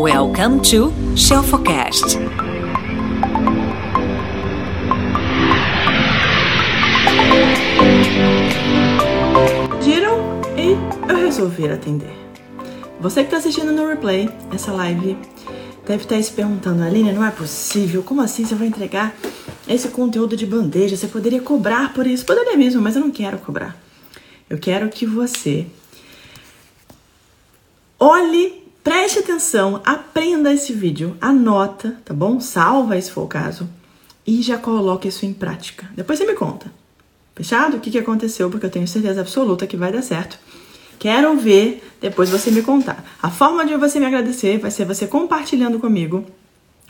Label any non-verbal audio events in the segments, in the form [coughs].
Welcome to Shelfocast. Pediram e eu resolvi atender. Você que está assistindo no replay essa live deve estar se perguntando, Aline, não é possível, como assim você vai entregar esse conteúdo de bandeja? Você poderia cobrar por isso? Poderia mesmo, mas eu não quero cobrar. Eu quero que você olhe, preste atenção, aprenda esse vídeo, anota, tá bom? Salva se for o caso e já coloque isso em prática. Depois você me conta. Fechado? O que, que aconteceu? Porque eu tenho certeza absoluta que vai dar certo. Quero ver depois você me contar. A forma de você me agradecer vai ser você compartilhando comigo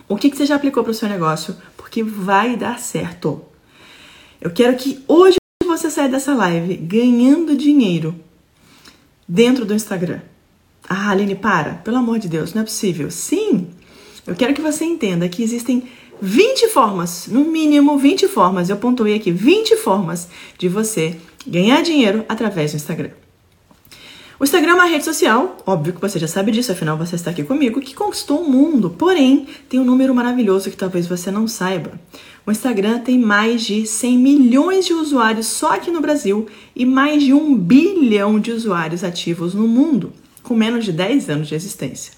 o que, que você já aplicou para o seu negócio, porque vai dar certo. Eu quero que hoje você saia dessa live ganhando dinheiro dentro do Instagram. Ah, Aline, para. Pelo amor de Deus, não é possível. Sim, eu quero que você entenda que existem 20 formas, no mínimo 20 formas, eu pontuei aqui 20 formas de você ganhar dinheiro através do Instagram. O Instagram é uma rede social, óbvio que você já sabe disso, afinal você está aqui comigo, que conquistou o mundo. Porém, tem um número maravilhoso que talvez você não saiba. O Instagram tem mais de 100 milhões de usuários só aqui no Brasil e mais de um bilhão de usuários ativos no mundo, com menos de 10 anos de existência.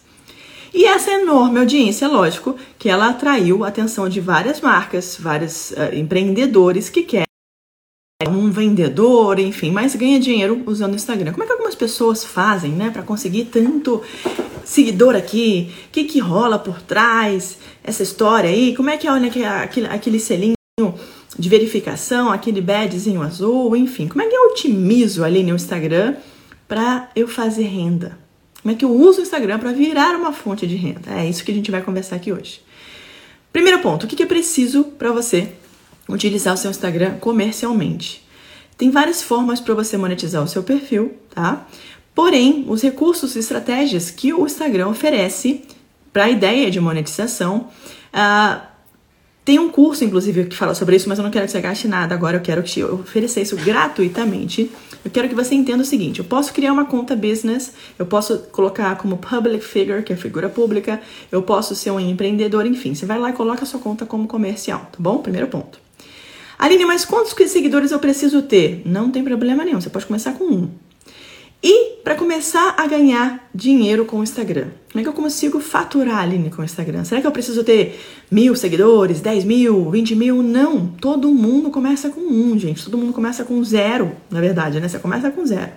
E essa enorme audiência, lógico, que ela atraiu a atenção de várias marcas, vários uh, empreendedores que querem um vendedor, enfim, mas ganha dinheiro usando o Instagram. Como é que algumas pessoas fazem, né, para conseguir tanto seguidor aqui? O que, que rola por trás? Essa história aí? Como é que é, olha, aquele, aquele selinho de verificação, aquele badgezinho azul, enfim? Como é que eu otimizo ali no Instagram para eu fazer renda? Como é que eu uso o Instagram para virar uma fonte de renda? É isso que a gente vai conversar aqui hoje. Primeiro ponto, o que é preciso para você utilizar o seu Instagram comercialmente. Tem várias formas para você monetizar o seu perfil, tá? Porém, os recursos e estratégias que o Instagram oferece para a ideia de monetização, uh, tem um curso, inclusive, que fala sobre isso, mas eu não quero que você gaste nada agora, eu quero te oferecer isso gratuitamente. Eu quero que você entenda o seguinte: eu posso criar uma conta business, eu posso colocar como public figure, que é figura pública, eu posso ser um empreendedor, enfim. Você vai lá e coloca a sua conta como comercial, tá bom? Primeiro ponto. Aline, mas quantos seguidores eu preciso ter? Não tem problema nenhum, você pode começar com um. E para começar a ganhar dinheiro com o Instagram, como é que eu consigo faturar, Aline, com o Instagram? Será que eu preciso ter mil seguidores, 10 mil, 20 mil? Não, todo mundo começa com um, gente. Todo mundo começa com zero, na verdade, né? Você começa com zero.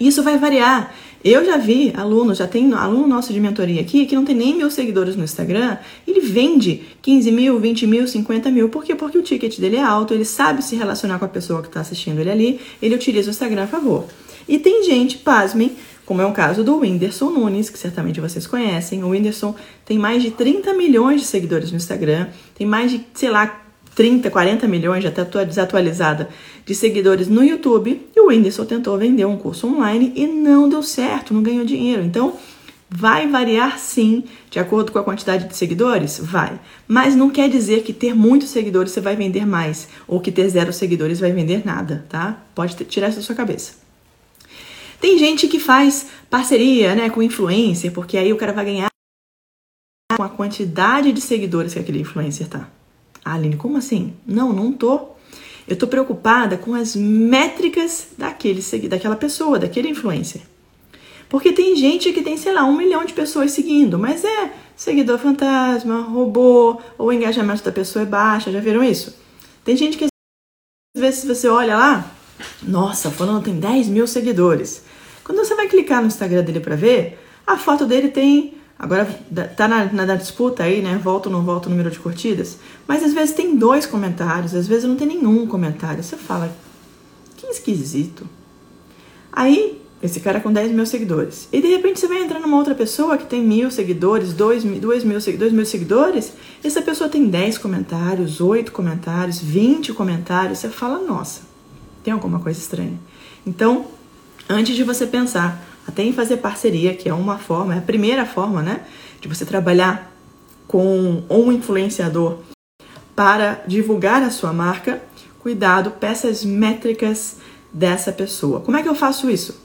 Isso vai variar. Eu já vi aluno, já tem aluno nosso de mentoria aqui que não tem nem mil seguidores no Instagram, ele vende 15 mil, 20 mil, 50 mil. Por quê? Porque o ticket dele é alto, ele sabe se relacionar com a pessoa que está assistindo ele ali, ele utiliza o Instagram a favor. E tem gente, pasmem, como é o caso do Whindersson Nunes, que certamente vocês conhecem. O Whindersson tem mais de 30 milhões de seguidores no Instagram, tem mais de, sei lá, 30, 40 milhões, já está desatualizada, de seguidores no YouTube. E o Whindersson tentou vender um curso online e não deu certo, não ganhou dinheiro. Então, vai variar sim, de acordo com a quantidade de seguidores? Vai. Mas não quer dizer que ter muitos seguidores você vai vender mais, ou que ter zero seguidores vai vender nada, tá? Pode tirar isso da sua cabeça. Tem gente que faz parceria né, com influencer, porque aí o cara vai ganhar com a quantidade de seguidores que aquele influencer tá. Ah, Aline, como assim? Não, não tô. Eu tô preocupada com as métricas daquele, daquela pessoa, daquele influencer. Porque tem gente que tem, sei lá, um milhão de pessoas seguindo, mas é seguidor fantasma, robô, ou o engajamento da pessoa é baixo, já viram isso? Tem gente que às vezes você olha lá, nossa, falando tem 10 mil seguidores. Quando você vai clicar no Instagram dele para ver, a foto dele tem Agora tá na, na, disputa aí, né? Volta ou não volta o número de curtidas. Mas às vezes tem dois comentários, às vezes não tem nenhum comentário. Você fala, que esquisito. Aí, esse cara com 10 mil seguidores. E de repente você vai entrar numa outra pessoa que tem mil seguidores, dois, dois, mil, dois mil seguidores. Essa pessoa tem 10 comentários, 8 comentários, 20 comentários. Você fala, nossa, tem alguma coisa estranha. Então, antes de você pensar até em fazer parceria, que é uma forma, é a primeira forma, né, de você trabalhar com um influenciador para divulgar a sua marca. Cuidado, peça as métricas dessa pessoa. Como é que eu faço isso?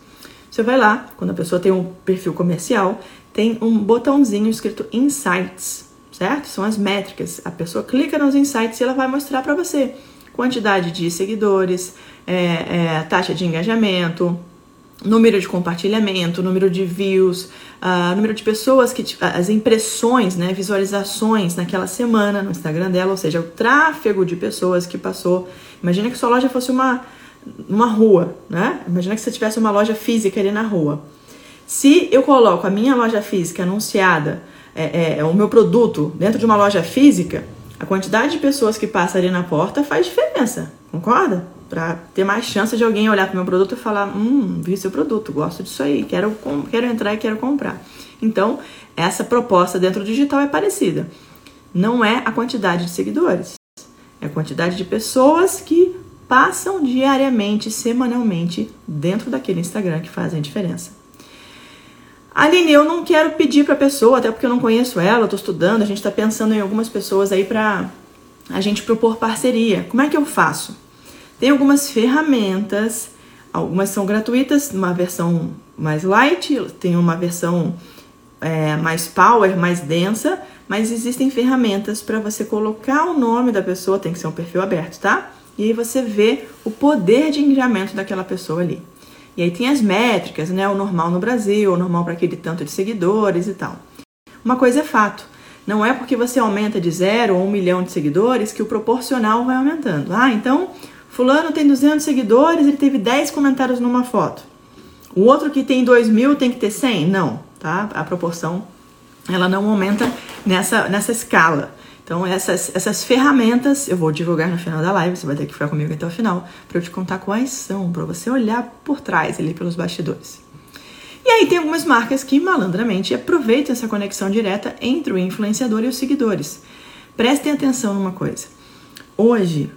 Você vai lá, quando a pessoa tem um perfil comercial, tem um botãozinho escrito Insights, certo? São as métricas. A pessoa clica nos Insights e ela vai mostrar para você quantidade de seguidores, é, é, taxa de engajamento, número de compartilhamento, número de views, uh, número de pessoas que as impressões, né, visualizações naquela semana no Instagram dela, ou seja, o tráfego de pessoas que passou. Imagina que sua loja fosse uma uma rua, né? Imagina que você tivesse uma loja física ali na rua. Se eu coloco a minha loja física anunciada, é, é, é o meu produto dentro de uma loja física, a quantidade de pessoas que passa ali na porta faz diferença, concorda? para ter mais chance de alguém olhar para o meu produto e falar: Hum, vi seu produto, gosto disso aí, quero, quero entrar e quero comprar. Então, essa proposta dentro do digital é parecida. Não é a quantidade de seguidores, é a quantidade de pessoas que passam diariamente, semanalmente, dentro daquele Instagram que fazem a diferença. Aline, eu não quero pedir para a pessoa, até porque eu não conheço ela, estou estudando, a gente está pensando em algumas pessoas aí para a gente propor parceria. Como é que eu faço? Tem algumas ferramentas, algumas são gratuitas, uma versão mais light, tem uma versão é, mais power, mais densa, mas existem ferramentas para você colocar o nome da pessoa, tem que ser um perfil aberto, tá? E aí você vê o poder de engajamento daquela pessoa ali. E aí tem as métricas, né? O normal no Brasil, o normal para aquele tanto de seguidores e tal. Uma coisa é fato. Não é porque você aumenta de zero ou um milhão de seguidores que o proporcional vai aumentando. Ah, então Fulano tem 200 seguidores, ele teve 10 comentários numa foto. O outro que tem 2 mil tem que ter 100? Não, tá? A proporção ela não aumenta nessa, nessa escala. Então, essas, essas ferramentas eu vou divulgar no final da live, você vai ter que ficar comigo até o final, para eu te contar quais são, para você olhar por trás ali pelos bastidores. E aí tem algumas marcas que malandramente aproveitam essa conexão direta entre o influenciador e os seguidores. Prestem atenção numa coisa. Hoje,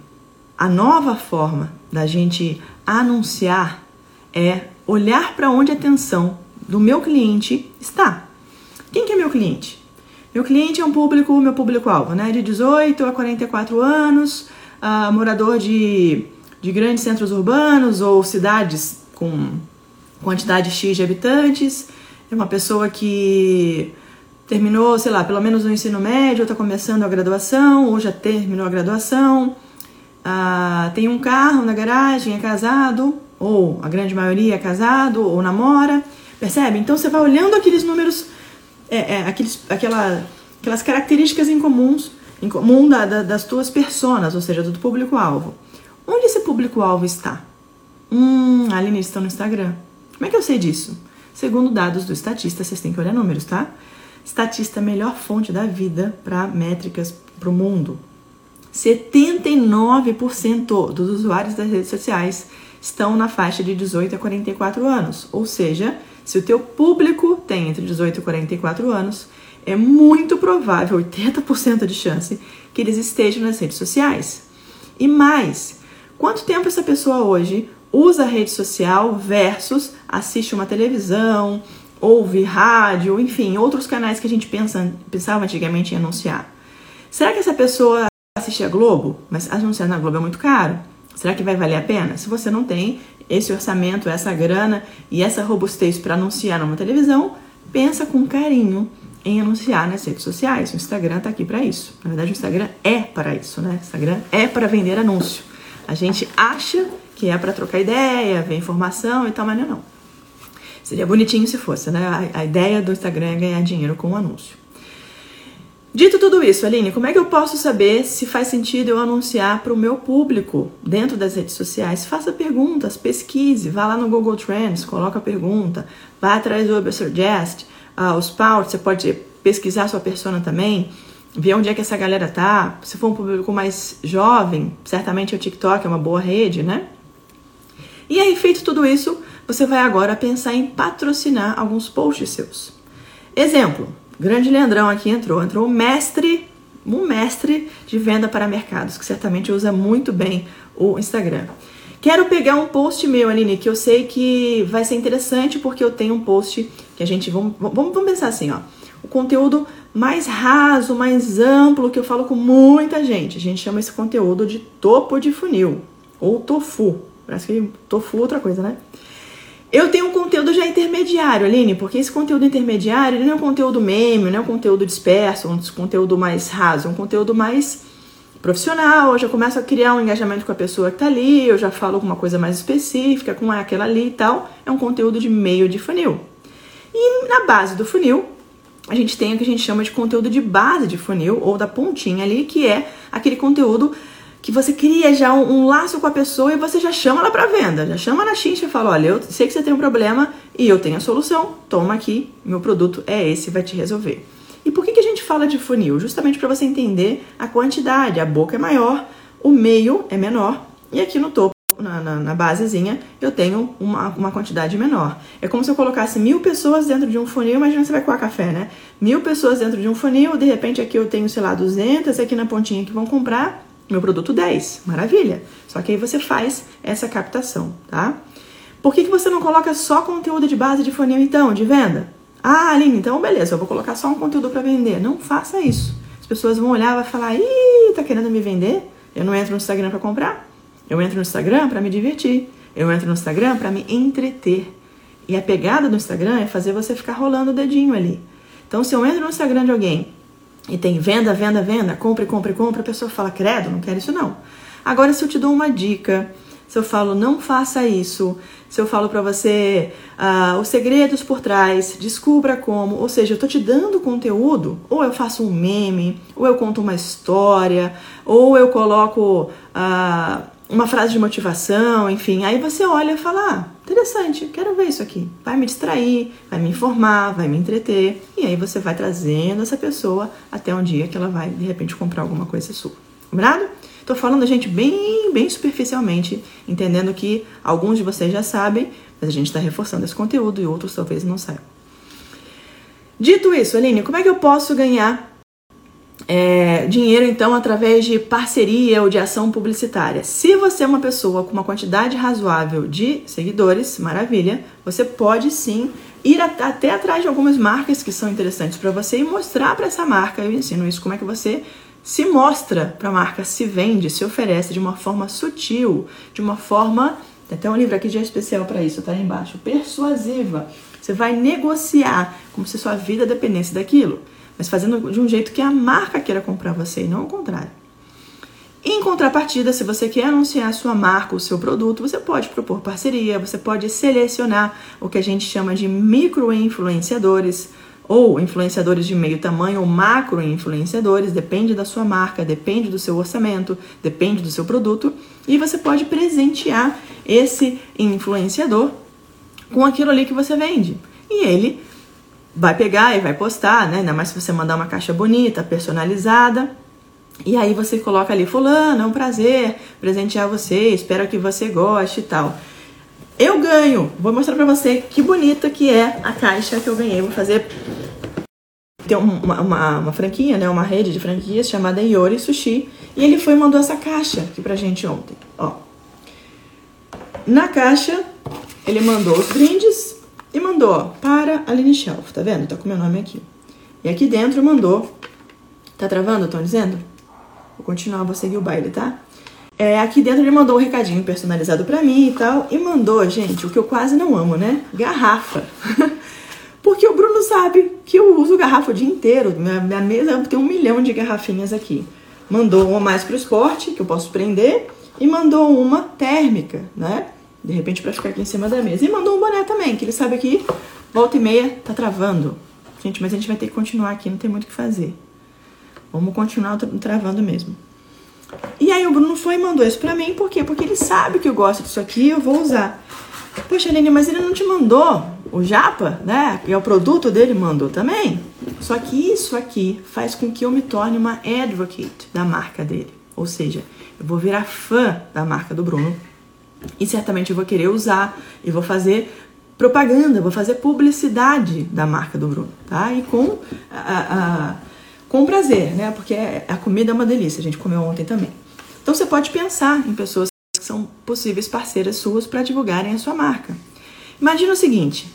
a nova forma da gente anunciar é olhar para onde a atenção do meu cliente está. Quem que é meu cliente? Meu cliente é um público, meu público-alvo, né? De 18 a 44 anos, uh, morador de, de grandes centros urbanos ou cidades com quantidade X de habitantes. É uma pessoa que terminou, sei lá, pelo menos o ensino médio, está começando a graduação, ou já terminou a graduação ah, tem um carro na garagem, é casado, ou a grande maioria é casado, ou namora, percebe? Então você vai olhando aqueles números, é, é, aqueles, aquela, aquelas características em comuns, em comum da, da, das tuas personas, ou seja, do público-alvo. Onde esse público-alvo está? Hum, ali eles estão no Instagram. Como é que eu sei disso? Segundo dados do estatista, vocês têm que olhar números, tá? Estatista é a melhor fonte da vida para métricas para o mundo. 79% dos usuários das redes sociais estão na faixa de 18 a 44 anos. Ou seja, se o teu público tem entre 18 e 44 anos, é muito provável, 80% de chance, que eles estejam nas redes sociais. E mais, quanto tempo essa pessoa hoje usa a rede social versus assiste uma televisão, ouve rádio, enfim, outros canais que a gente pensa, pensava antigamente em anunciar? Será que essa pessoa assistir a Globo, mas anunciar na Globo é muito caro. Será que vai valer a pena? Se você não tem esse orçamento, essa grana e essa robustez para anunciar numa televisão, pensa com carinho em anunciar nas redes sociais. O Instagram está aqui para isso. Na verdade, o Instagram é para isso, né? O Instagram é para vender anúncio. A gente acha que é para trocar ideia, ver informação e tal, mas não é não. Seria bonitinho se fosse, né? A, a ideia do Instagram é ganhar dinheiro com o anúncio. Dito tudo isso, Aline, como é que eu posso saber se faz sentido eu anunciar para o meu público dentro das redes sociais? Faça perguntas, pesquise, vá lá no Google Trends, coloca a pergunta, vá atrás do Ubersuggest, uh, os Powers, você pode pesquisar sua persona também, ver onde é que essa galera tá. Se for um público mais jovem, certamente o TikTok é uma boa rede, né? E aí, feito tudo isso, você vai agora pensar em patrocinar alguns posts seus. Exemplo, grande Leandrão aqui entrou. Entrou um mestre, um mestre de venda para mercados, que certamente usa muito bem o Instagram. Quero pegar um post meu, Aline, que eu sei que vai ser interessante porque eu tenho um post que a gente. Vamos, vamos, vamos pensar assim, ó. O conteúdo mais raso, mais amplo, que eu falo com muita gente. A gente chama esse conteúdo de topo de funil ou tofu. Parece que tofu é outra coisa, né? Eu tenho um conteúdo já intermediário, Aline, porque esse conteúdo intermediário ele não é um conteúdo meme, não é um conteúdo disperso, um conteúdo mais raso, é um conteúdo mais profissional. Eu já começo a criar um engajamento com a pessoa que está ali, eu já falo alguma coisa mais específica com aquela ali e tal. É um conteúdo de meio de funil. E na base do funil, a gente tem o que a gente chama de conteúdo de base de funil, ou da pontinha ali, que é aquele conteúdo que você cria já um, um, laço com a pessoa e você já chama ela para venda, já chama na xincha e fala, olha, eu sei que você tem um problema e eu tenho a solução, toma aqui, meu produto é esse, vai te resolver. E por que, que a gente fala de funil? Justamente para você entender a quantidade, a boca é maior, o meio é menor e aqui no topo, na, na, na basezinha, eu tenho uma, uma quantidade menor. É como se eu colocasse mil pessoas dentro de um funil, imagina você vai coar café, né? Mil pessoas dentro de um funil, de repente aqui eu tenho, sei lá, 200 aqui na pontinha que vão comprar meu produto 10. Maravilha. Só que aí você faz essa captação, tá? Por que, que você não coloca só conteúdo de base de funil então, de venda? Ah, Aline, então beleza, eu vou colocar só um conteúdo para vender. Não faça isso. As pessoas vão olhar e falar: "Ih, tá querendo me vender? Eu não entro no Instagram para comprar. Eu entro no Instagram para me divertir. Eu entro no Instagram para me entreter." E a pegada do Instagram é fazer você ficar rolando o dedinho ali. Então, se eu entro no Instagram de alguém e tem venda, venda, venda, compre, compre, compre, a pessoa fala, credo, não quero isso não. Agora, se eu te dou uma dica, se eu falo, não faça isso, se eu falo para você uh, os segredos por trás, descubra como, ou seja, eu tô te dando conteúdo, ou eu faço um meme, ou eu conto uma história, ou eu coloco uh, uma frase de motivação, enfim, aí você olha e fala, ah, interessante, quero ver isso aqui. Vai me distrair, vai me informar, vai me entreter, e aí você vai trazendo essa pessoa até um dia que ela vai, de repente, comprar alguma coisa sua. Combinado? Tô falando a gente bem, bem superficialmente, entendendo que alguns de vocês já sabem, mas a gente está reforçando esse conteúdo e outros talvez não saibam. Dito isso, Aline, como é que eu posso ganhar é, dinheiro, então, através de parceria ou de ação publicitária. Se você é uma pessoa com uma quantidade razoável de seguidores, maravilha, você pode sim ir até atrás de algumas marcas que são interessantes para você e mostrar para essa marca. Eu ensino isso como é que você se mostra para a marca, se vende, se oferece de uma forma sutil, de uma forma. Tem até um livro aqui já especial para isso, tá aí embaixo. Persuasiva. Você vai negociar como se sua vida dependesse daquilo mas fazendo de um jeito que a marca queira comprar você e não o contrário. Em contrapartida, se você quer anunciar a sua marca, o seu produto, você pode propor parceria, você pode selecionar o que a gente chama de micro-influenciadores ou influenciadores de meio tamanho ou macro-influenciadores, depende da sua marca, depende do seu orçamento, depende do seu produto, e você pode presentear esse influenciador com aquilo ali que você vende. E ele vai pegar e vai postar, né? Ainda mais se você mandar uma caixa bonita, personalizada. E aí você coloca ali, fulano, é um prazer presentear você, espero que você goste e tal. Eu ganho, vou mostrar pra você que bonita que é a caixa que eu ganhei. Vou fazer. Tem uma, uma, uma franquia, né? Uma rede de franquias chamada Yori Sushi. E ele foi e mandou essa caixa aqui pra gente ontem. Ó. Na caixa, ele mandou os brindes, e mandou, ó, para Aline Shelf, tá vendo? Tá com meu nome aqui. E aqui dentro mandou. Tá travando, estão dizendo? Vou continuar, vou seguir o baile, tá? É, aqui dentro ele mandou um recadinho personalizado para mim e tal. E mandou, gente, o que eu quase não amo, né? Garrafa. [laughs] Porque o Bruno sabe que eu uso garrafa o dia inteiro. Minha, minha mesa tem um milhão de garrafinhas aqui. Mandou uma mais pro esporte, que eu posso prender. E mandou uma térmica, né? De repente para ficar aqui em cima da mesa. E mandou um boné também, que ele sabe que volta e meia tá travando. Gente, mas a gente vai ter que continuar aqui, não tem muito o que fazer. Vamos continuar travando mesmo. E aí o Bruno foi e mandou isso pra mim, por quê? Porque ele sabe que eu gosto disso aqui e eu vou usar. Poxa, Aline, mas ele não te mandou o japa, né? Que é o produto dele, mandou também. Só que isso aqui faz com que eu me torne uma advocate da marca dele. Ou seja, eu vou virar fã da marca do Bruno e certamente eu vou querer usar e vou fazer propaganda, vou fazer publicidade da marca do Bruno, tá? E com, a, a, com prazer, né? Porque a comida é uma delícia, a gente comeu ontem também. Então você pode pensar em pessoas que são possíveis parceiras suas para divulgarem a sua marca. Imagina o seguinte: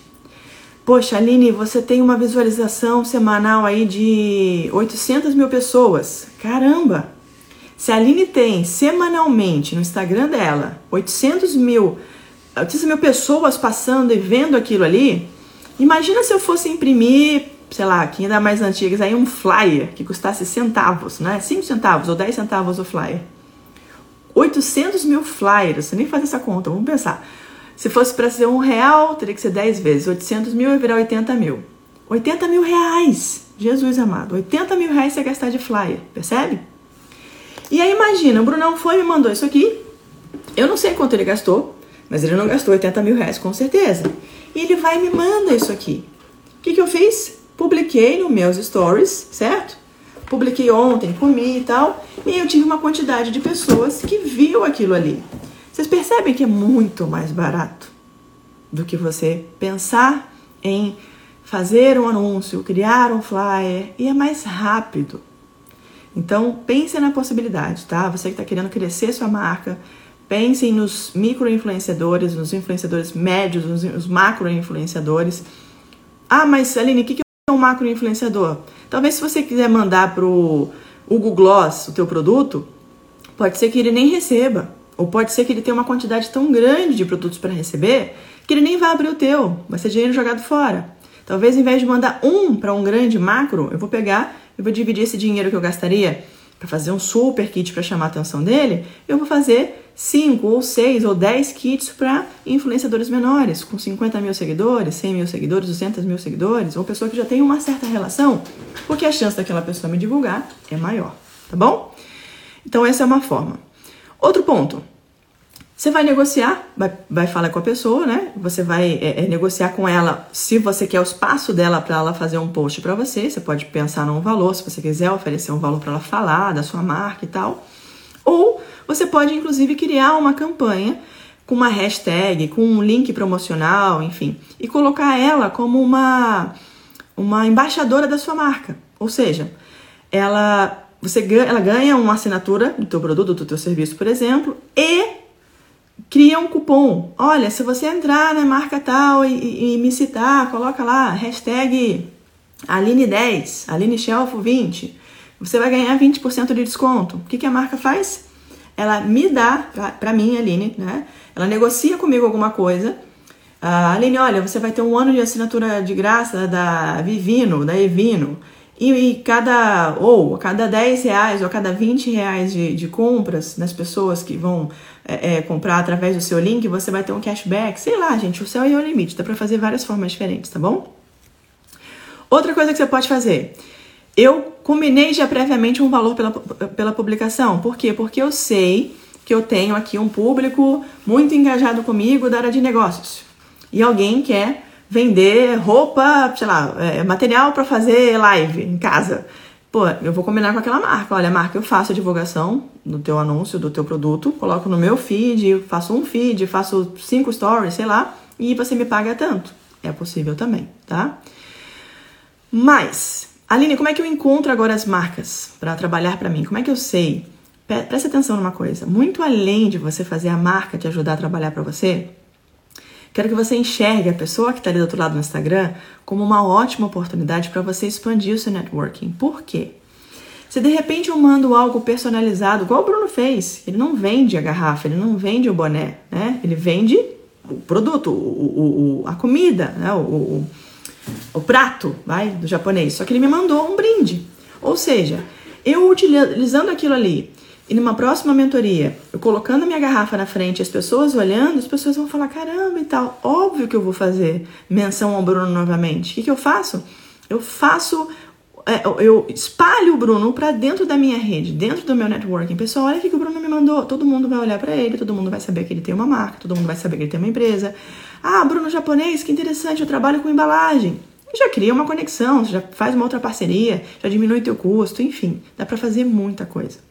Poxa, Aline, você tem uma visualização semanal aí de 800 mil pessoas. Caramba! Se a Aline tem semanalmente no Instagram dela 800 mil altíssimas mil pessoas passando e vendo aquilo ali. Imagina se eu fosse imprimir, sei lá, que ainda mais antigas, aí um flyer que custasse centavos, né? 5 centavos ou 10 centavos o flyer. 800 mil flyers, você nem faz essa conta, vamos pensar. Se fosse para ser um real, teria que ser 10 vezes. 800 mil ia virar 80 mil. 80 mil reais! Jesus amado, 80 mil reais você gastar de flyer, percebe? E aí imagina, o Brunão foi e me mandou isso aqui. Eu não sei quanto ele gastou, mas ele não gastou 80 mil reais com certeza. E ele vai e me manda isso aqui. O que, que eu fiz? Publiquei nos meus stories, certo? Publiquei ontem, comi e tal. E eu tive uma quantidade de pessoas que viu aquilo ali. Vocês percebem que é muito mais barato do que você pensar em fazer um anúncio, criar um flyer e é mais rápido. Então pense na possibilidade, tá? Você que está querendo crescer sua marca, Pensem nos micro-influenciadores, nos influenciadores médios, nos, macro-influenciadores. Ah, mas Aline, o que é um macro-influenciador? Talvez se você quiser mandar para o Google Gloss o teu produto, pode ser que ele nem receba. Ou pode ser que ele tenha uma quantidade tão grande de produtos para receber que ele nem vai abrir o teu. Vai ser dinheiro jogado fora. Talvez, em vez de mandar um para um grande macro, eu vou pegar e vou dividir esse dinheiro que eu gastaria para fazer um super kit para chamar a atenção dele, eu vou fazer 5 ou 6 ou 10 kits para influenciadores menores, com 50 mil seguidores, 100 mil seguidores, 200 mil seguidores, ou pessoa que já tem uma certa relação, porque a chance daquela pessoa me divulgar é maior, tá bom? Então, essa é uma forma. Outro ponto. Você vai negociar, vai, vai falar com a pessoa, né? Você vai é, é, negociar com ela se você quer o espaço dela para ela fazer um post para você. Você pode pensar num valor, se você quiser oferecer um valor para ela falar da sua marca e tal. Ou você pode, inclusive, criar uma campanha com uma hashtag, com um link promocional, enfim, e colocar ela como uma, uma embaixadora da sua marca. Ou seja, ela, você ela ganha uma assinatura do teu produto, do teu serviço, por exemplo, e cria um cupom. Olha, se você entrar na marca tal e, e, e me citar, coloca lá, hashtag Aline10, Aline Shelf 20, você vai ganhar 20% de desconto. O que, que a marca faz? ela me dá, para mim, Aline, né? Ela negocia comigo alguma coisa. Uh, Aline, olha, você vai ter um ano de assinatura de graça da Vivino, da Evino. E, e cada, ou a cada 10 reais ou a cada 20 reais de, de compras das pessoas que vão é, é, comprar através do seu link, você vai ter um cashback. Sei lá, gente, o céu é o limite. Dá pra fazer várias formas diferentes, tá bom? Outra coisa que você pode fazer eu combinei já previamente um valor pela, pela publicação. Por quê? Porque eu sei que eu tenho aqui um público muito engajado comigo da área de negócios. E alguém quer vender roupa, sei lá, é, material para fazer live em casa. Pô, eu vou combinar com aquela marca. Olha, marca, eu faço a divulgação do teu anúncio, do teu produto, coloco no meu feed, faço um feed, faço cinco stories, sei lá, e você me paga tanto. É possível também, tá? Mas Aline, como é que eu encontro agora as marcas para trabalhar para mim? Como é que eu sei? Preste atenção numa coisa. Muito além de você fazer a marca te ajudar a trabalhar para você, quero que você enxergue a pessoa que está ali do outro lado no Instagram como uma ótima oportunidade para você expandir o seu networking. Por quê? Se de repente eu mando algo personalizado, igual o Bruno fez, ele não vende a garrafa, ele não vende o boné, né? Ele vende o produto, o, o, a comida, né? o, o o prato, vai, do japonês. Só que ele me mandou um brinde. Ou seja, eu utilizando aquilo ali e numa próxima mentoria, eu colocando a minha garrafa na frente, as pessoas olhando, as pessoas vão falar: caramba e tal. Óbvio que eu vou fazer menção ao Bruno novamente. O que, que eu faço? Eu faço. É, eu espalho o Bruno para dentro da minha rede, dentro do meu networking. Pessoal, olha o que o Bruno me mandou. Todo mundo vai olhar para ele, todo mundo vai saber que ele tem uma marca, todo mundo vai saber que ele tem uma empresa. Ah, Bruno japonês, que interessante, eu trabalho com embalagem. já cria uma conexão, já faz uma outra parceria, já diminui teu custo, enfim, dá para fazer muita coisa.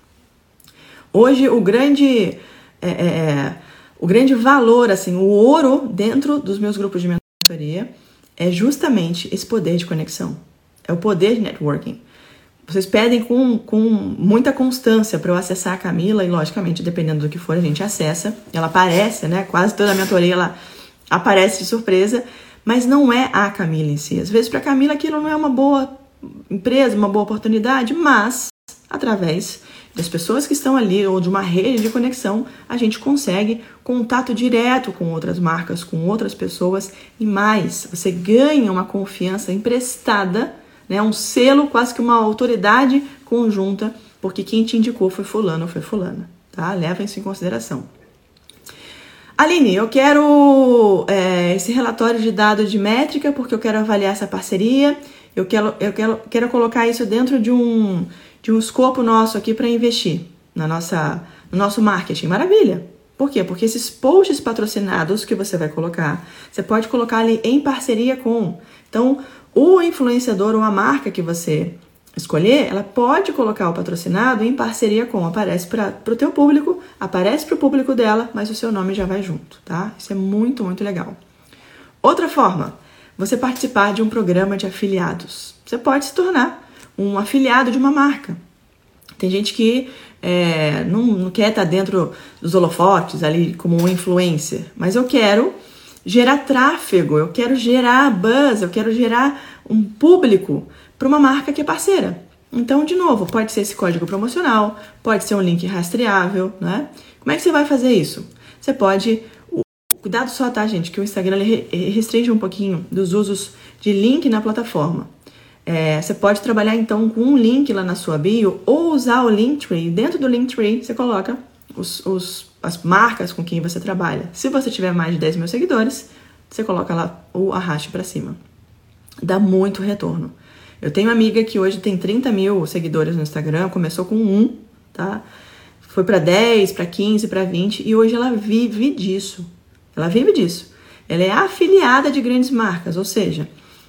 Hoje o grande é, é, é, o grande valor, assim, o ouro dentro dos meus grupos de mentoria é justamente esse poder de conexão. É o poder de networking. Vocês pedem com, com muita constância para eu acessar a Camila e, logicamente, dependendo do que for, a gente acessa. Ela aparece, né? Quase toda a mentoria ela aparece de surpresa, mas não é a Camila em si. Às vezes, para a Camila, aquilo não é uma boa empresa, uma boa oportunidade, mas através das pessoas que estão ali ou de uma rede de conexão, a gente consegue contato direto com outras marcas, com outras pessoas e mais, você ganha uma confiança emprestada, né, um selo, quase que uma autoridade conjunta, porque quem te indicou foi fulano ou foi fulana, tá? Leva isso em consideração. Aline, eu quero é, esse relatório de dados de métrica porque eu quero avaliar essa parceria, eu quero, eu quero, quero colocar isso dentro de um, de um escopo nosso aqui para investir na nossa, no nosso marketing. Maravilha! Por quê? Porque esses posts patrocinados que você vai colocar, você pode colocar ali em parceria com. Então, o influenciador ou a marca que você escolher, ela pode colocar o patrocinado em parceria com, aparece para o teu público, aparece para o público dela, mas o seu nome já vai junto, tá? Isso é muito, muito legal. Outra forma, você participar de um programa de afiliados. Você pode se tornar um afiliado de uma marca. Tem gente que é, não, não quer estar dentro dos holofotes ali como um influencer, mas eu quero gerar tráfego, eu quero gerar buzz, eu quero gerar um público para uma marca que é parceira. Então, de novo, pode ser esse código promocional, pode ser um link rastreável, né? Como é que você vai fazer isso? Você pode. Cuidado só, tá, gente? Que o Instagram restringe um pouquinho dos usos de link na plataforma. É, você pode trabalhar então com um link lá na sua bio ou usar o Linktree. Dentro do Linktree você coloca os, os, as marcas com quem você trabalha. Se você tiver mais de 10 mil seguidores, você coloca lá o arraste para cima. Dá muito retorno. Eu tenho uma amiga que hoje tem 30 mil seguidores no Instagram, começou com um, tá? Foi para 10, para 15, para 20 e hoje ela vive disso. Ela vive disso. Ela é afiliada de grandes marcas, ou seja,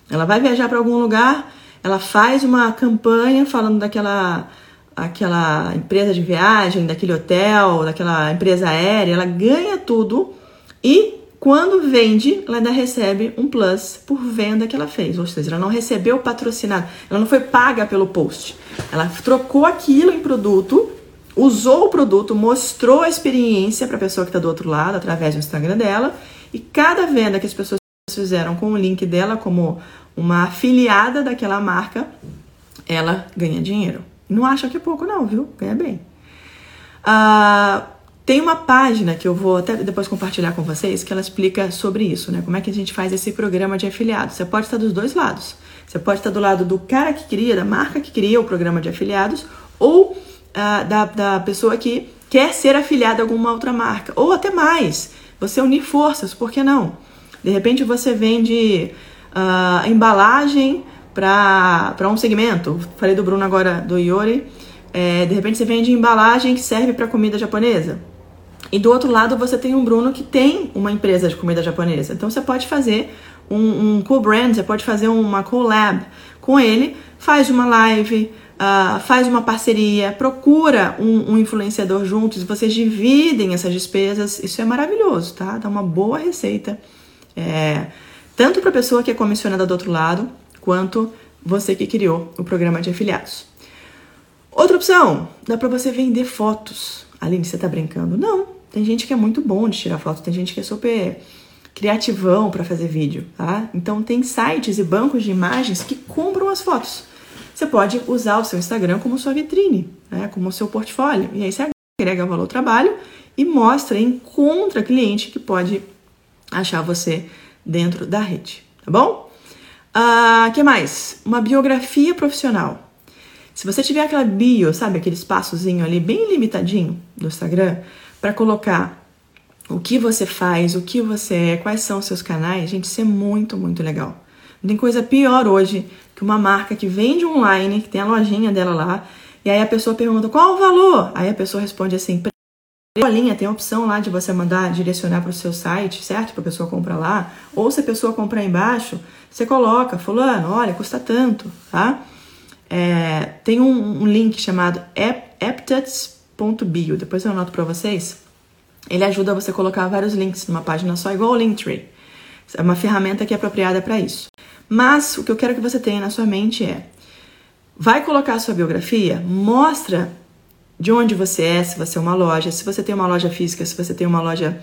ela vai viajar para algum lugar, ela faz uma campanha falando daquela aquela empresa de viagem, daquele hotel, daquela empresa aérea, ela ganha tudo e quando vende, ela ainda recebe um plus por venda que ela fez. Ou seja, ela não recebeu patrocinado, ela não foi paga pelo post. Ela trocou aquilo em produto, usou o produto, mostrou a experiência para a pessoa que está do outro lado, através do Instagram dela, e cada venda que as pessoas fizeram com o link dela como uma afiliada daquela marca, ela ganha dinheiro. Não acha que é pouco, não, viu? Ganha bem. Ah, tem uma página que eu vou até depois compartilhar com vocês que ela explica sobre isso, né? Como é que a gente faz esse programa de afiliados. Você pode estar dos dois lados. Você pode estar do lado do cara que cria, da marca que cria o programa de afiliados, ou ah, da, da pessoa que quer ser afiliada a alguma outra marca. Ou até mais, você unir forças, por que não? De repente você vende uh, embalagem para um segmento. Falei do Bruno agora, do Iori. É, de repente você vende embalagem que serve para comida japonesa. E do outro lado você tem um Bruno que tem uma empresa de comida japonesa. Então você pode fazer um, um co-brand, você pode fazer uma collab com ele, faz uma live, uh, faz uma parceria, procura um, um, influenciador juntos, vocês dividem essas despesas. Isso é maravilhoso, tá? Dá uma boa receita. É, tanto para a pessoa que é comissionada do outro lado, quanto você que criou o programa de afiliados. Outra opção, dá para você vender fotos. Aline, você tá brincando? Não, tem gente que é muito bom de tirar foto, tem gente que é super criativão para fazer vídeo, tá? Então tem sites e bancos de imagens que compram as fotos. Você pode usar o seu Instagram como sua vitrine, né? como seu portfólio. E aí você agrega valor ao trabalho e mostra, encontra cliente que pode achar você dentro da rede, tá bom? Ah, que mais? Uma biografia profissional. Se você tiver aquela bio, sabe, aquele espaçozinho ali bem limitadinho do Instagram, para colocar o que você faz, o que você é, quais são os seus canais, gente, isso é muito, muito legal. Não tem coisa pior hoje que uma marca que vende online, que tem a lojinha dela lá, e aí a pessoa pergunta qual o valor? Aí a pessoa responde assim: a linha tem a opção lá de você mandar direcionar para o seu site, certo? Para a pessoa comprar lá. Ou se a pessoa comprar embaixo, você coloca, fulano, olha, custa tanto, tá? É, tem um, um, link chamado aptats.bio, depois eu anoto para vocês. Ele ajuda você a colocar vários links numa página só, igual o Linktree. É uma ferramenta que é apropriada para isso. Mas o que eu quero que você tenha na sua mente é: vai colocar a sua biografia, mostra de onde você é, se você é uma loja, se você tem uma loja física, se você tem uma loja,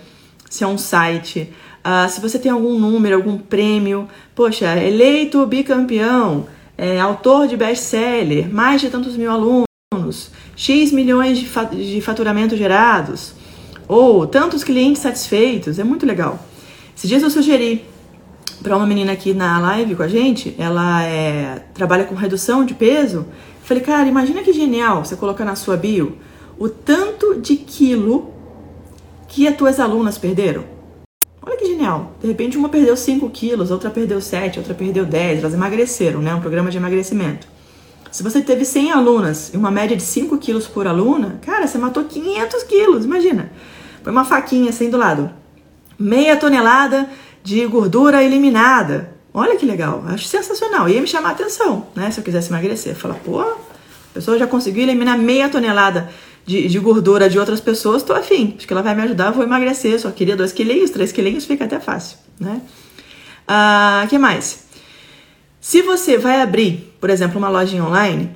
se é um site, uh, se você tem algum número, algum prêmio, poxa, eleito bicampeão, é, autor de best-seller, mais de tantos mil alunos, X milhões de, fa de faturamento gerados, ou tantos clientes satisfeitos, é muito legal. Esses dias eu sugeri para uma menina aqui na live com a gente, ela é, trabalha com redução de peso. Falei, cara, imagina que genial você colocar na sua bio o tanto de quilo que as tuas alunas perderam. Olha que genial. De repente uma perdeu 5 quilos, outra perdeu 7, outra perdeu 10. Elas emagreceram, né? Um programa de emagrecimento. Se você teve 100 alunas e uma média de 5 quilos por aluna, cara, você matou 500 quilos, imagina. Põe uma faquinha assim do lado. Meia tonelada de gordura eliminada. Olha que legal, acho sensacional. Ia me chamar a atenção, né? Se eu quisesse emagrecer. Falar, pô, a pessoa já conseguiu eliminar meia tonelada de, de gordura de outras pessoas, tô afim. Acho que ela vai me ajudar, eu vou emagrecer. Só queria dois quilinhos, três quilinhos, fica até fácil, né? Ah, que mais? Se você vai abrir, por exemplo, uma loja online,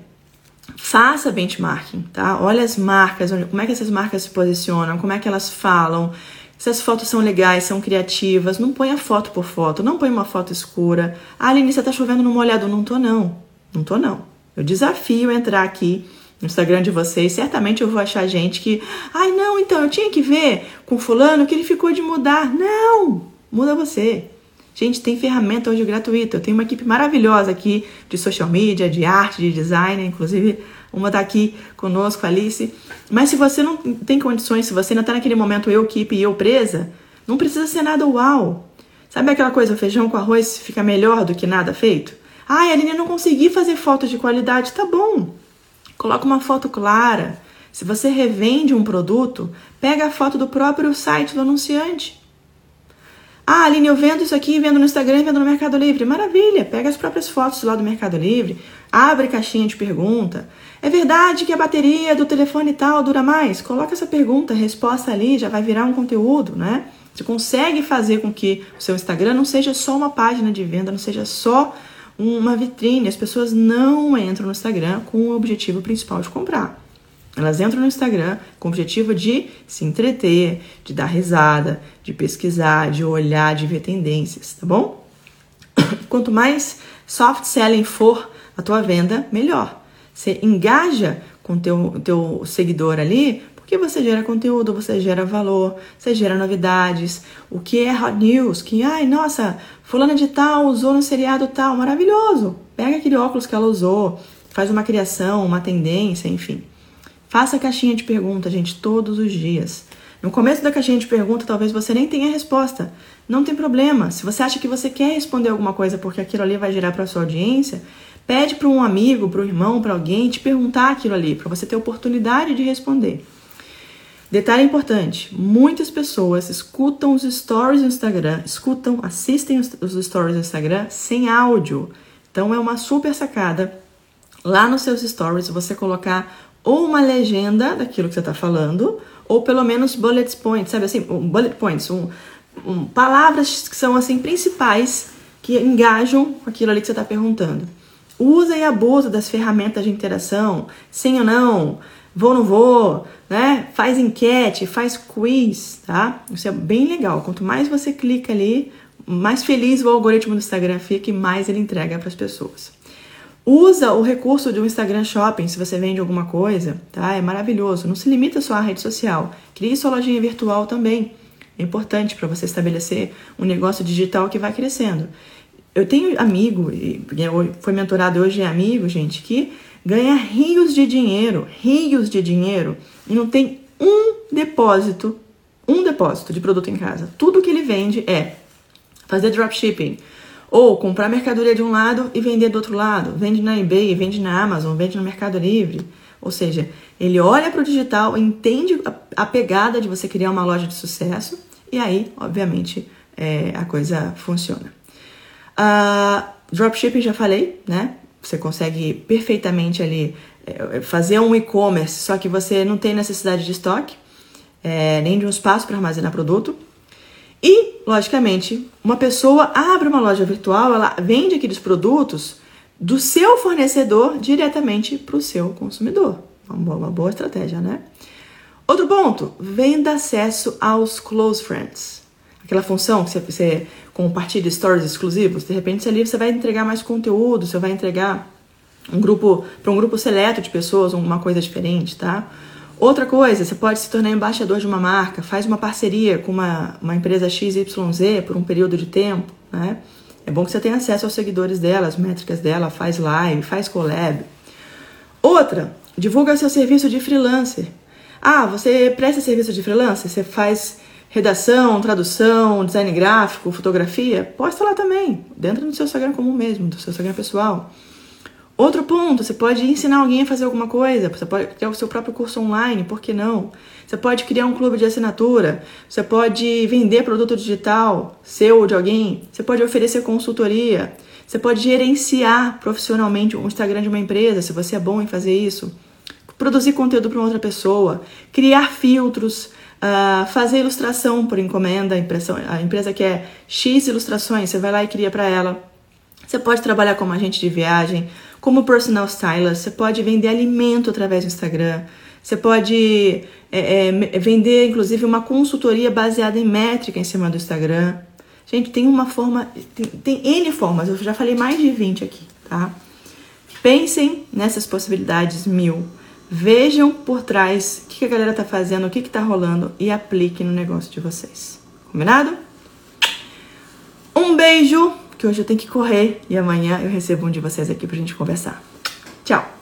faça benchmarking, tá? Olha as marcas, como é que essas marcas se posicionam, como é que elas falam, se as fotos são legais, são criativas, não ponha foto por foto, não põe uma foto escura. Ah, Aline, você tá chovendo no molhado. Não tô não, não tô não. Eu desafio entrar aqui no Instagram de vocês, certamente eu vou achar gente que, ai não, então eu tinha que ver com fulano que ele ficou de mudar. Não, muda você. Gente, tem ferramenta hoje gratuita. Eu tenho uma equipe maravilhosa aqui de social media, de arte, de design, inclusive uma tá aqui conosco, Alice. Mas se você não tem condições, se você ainda tá naquele momento eu equipe e eu presa, não precisa ser nada uau. Sabe aquela coisa, feijão com arroz fica melhor do que nada feito? Ai, Aline, não consegui fazer fotos de qualidade. Tá bom. Coloca uma foto clara. Se você revende um produto, pega a foto do próprio site do anunciante. Ah, Aline, eu vendo isso aqui, vendo no Instagram, vendo no Mercado Livre. Maravilha! Pega as próprias fotos lá do Mercado Livre, abre caixinha de pergunta. É verdade que a bateria do telefone tal dura mais? Coloca essa pergunta, resposta ali, já vai virar um conteúdo, né? Você consegue fazer com que o seu Instagram não seja só uma página de venda, não seja só uma vitrine. As pessoas não entram no Instagram com o objetivo principal de comprar. Elas entram no Instagram com o objetivo de se entreter, de dar risada, de pesquisar, de olhar, de ver tendências, tá bom? [coughs] Quanto mais soft selling for a tua venda, melhor. Você engaja com o teu, teu seguidor ali, porque você gera conteúdo, você gera valor, você gera novidades. O que é hot news? Que, ai, nossa, fulana de tal usou no seriado tal, maravilhoso. Pega aquele óculos que ela usou, faz uma criação, uma tendência, enfim. Faça a caixinha de pergunta, gente, todos os dias. No começo da caixinha de pergunta, talvez você nem tenha resposta. Não tem problema. Se você acha que você quer responder alguma coisa porque aquilo ali vai gerar para sua audiência, pede para um amigo, para um irmão, para alguém te perguntar aquilo ali, para você ter oportunidade de responder. Detalhe importante: muitas pessoas escutam os stories do Instagram, escutam, assistem os, stories do Instagram sem áudio. Então é uma super sacada lá nos seus stories você colocar ou uma legenda daquilo que você está falando, ou pelo menos bullet points, sabe assim, um bullet points, um, um, palavras que são assim principais que engajam aquilo ali que você está perguntando. Usa e abusa das ferramentas de interação, sim ou não, vou ou não vou, né? Faz enquete, faz quiz, tá? Isso é bem legal. Quanto mais você clica ali, mais feliz o algoritmo do Instagram fica e mais ele entrega para as pessoas. Usa o recurso do Instagram Shopping se você vende alguma coisa, tá? É maravilhoso. Não se limita só à rede social. Crie sua lojinha virtual também. É importante para você estabelecer um negócio digital que vai crescendo. Eu tenho amigo, e foi mentorado hoje é amigo, gente, que ganha rios de dinheiro, rios de dinheiro, e não tem um depósito, um depósito de produto em casa. Tudo que ele vende é fazer dropshipping, ou comprar mercadoria de um lado e vender do outro lado. Vende na eBay, vende na Amazon, vende no Mercado Livre. Ou seja, ele olha para o digital, entende a pegada de você criar uma loja de sucesso e aí, obviamente, é, a coisa funciona. Uh, dropshipping já falei, né? Você consegue perfeitamente ali é, fazer um e-commerce, só que você não tem necessidade de estoque, é, nem de um espaço para armazenar produto. E, logicamente, uma pessoa abre uma loja virtual, ela vende aqueles produtos do seu fornecedor diretamente para o seu consumidor. Uma boa, estratégia, né? Outro ponto, venda acesso aos close friends. Aquela função que você, você compartilha stories exclusivos, de repente ali você vai entregar mais conteúdo, você vai entregar um grupo para um grupo seleto de pessoas, uma coisa diferente, tá? Outra coisa, você pode se tornar embaixador de uma marca, faz uma parceria com uma, uma empresa XYZ por um período de tempo, né? É bom que você tenha acesso aos seguidores dela, as métricas dela, faz live, faz collab. Outra, divulga seu serviço de freelancer. Ah, você presta serviço de freelancer? Você faz redação, tradução, design gráfico, fotografia? Posta lá também, dentro do seu Instagram comum mesmo, do seu Instagram pessoal. Outro ponto, você pode ensinar alguém a fazer alguma coisa, você pode criar o seu próprio curso online, por que não? Você pode criar um clube de assinatura, você pode vender produto digital seu ou de alguém, você pode oferecer consultoria, você pode gerenciar profissionalmente o Instagram de uma empresa, se você é bom em fazer isso, produzir conteúdo para outra pessoa, criar filtros, uh, fazer ilustração por encomenda, impressão, a empresa quer X ilustrações, você vai lá e cria para ela. Você pode trabalhar como agente de viagem, como personal stylist, você pode vender alimento através do Instagram, você pode é, é, vender, inclusive, uma consultoria baseada em métrica em cima do Instagram. Gente, tem uma forma, tem, tem N formas, eu já falei mais de 20 aqui, tá? Pensem nessas possibilidades mil. Vejam por trás o que a galera tá fazendo, o que, que tá rolando e apliquem no negócio de vocês. Combinado? Um beijo! Que hoje eu tenho que correr e amanhã eu recebo um de vocês aqui pra gente conversar. Tchau!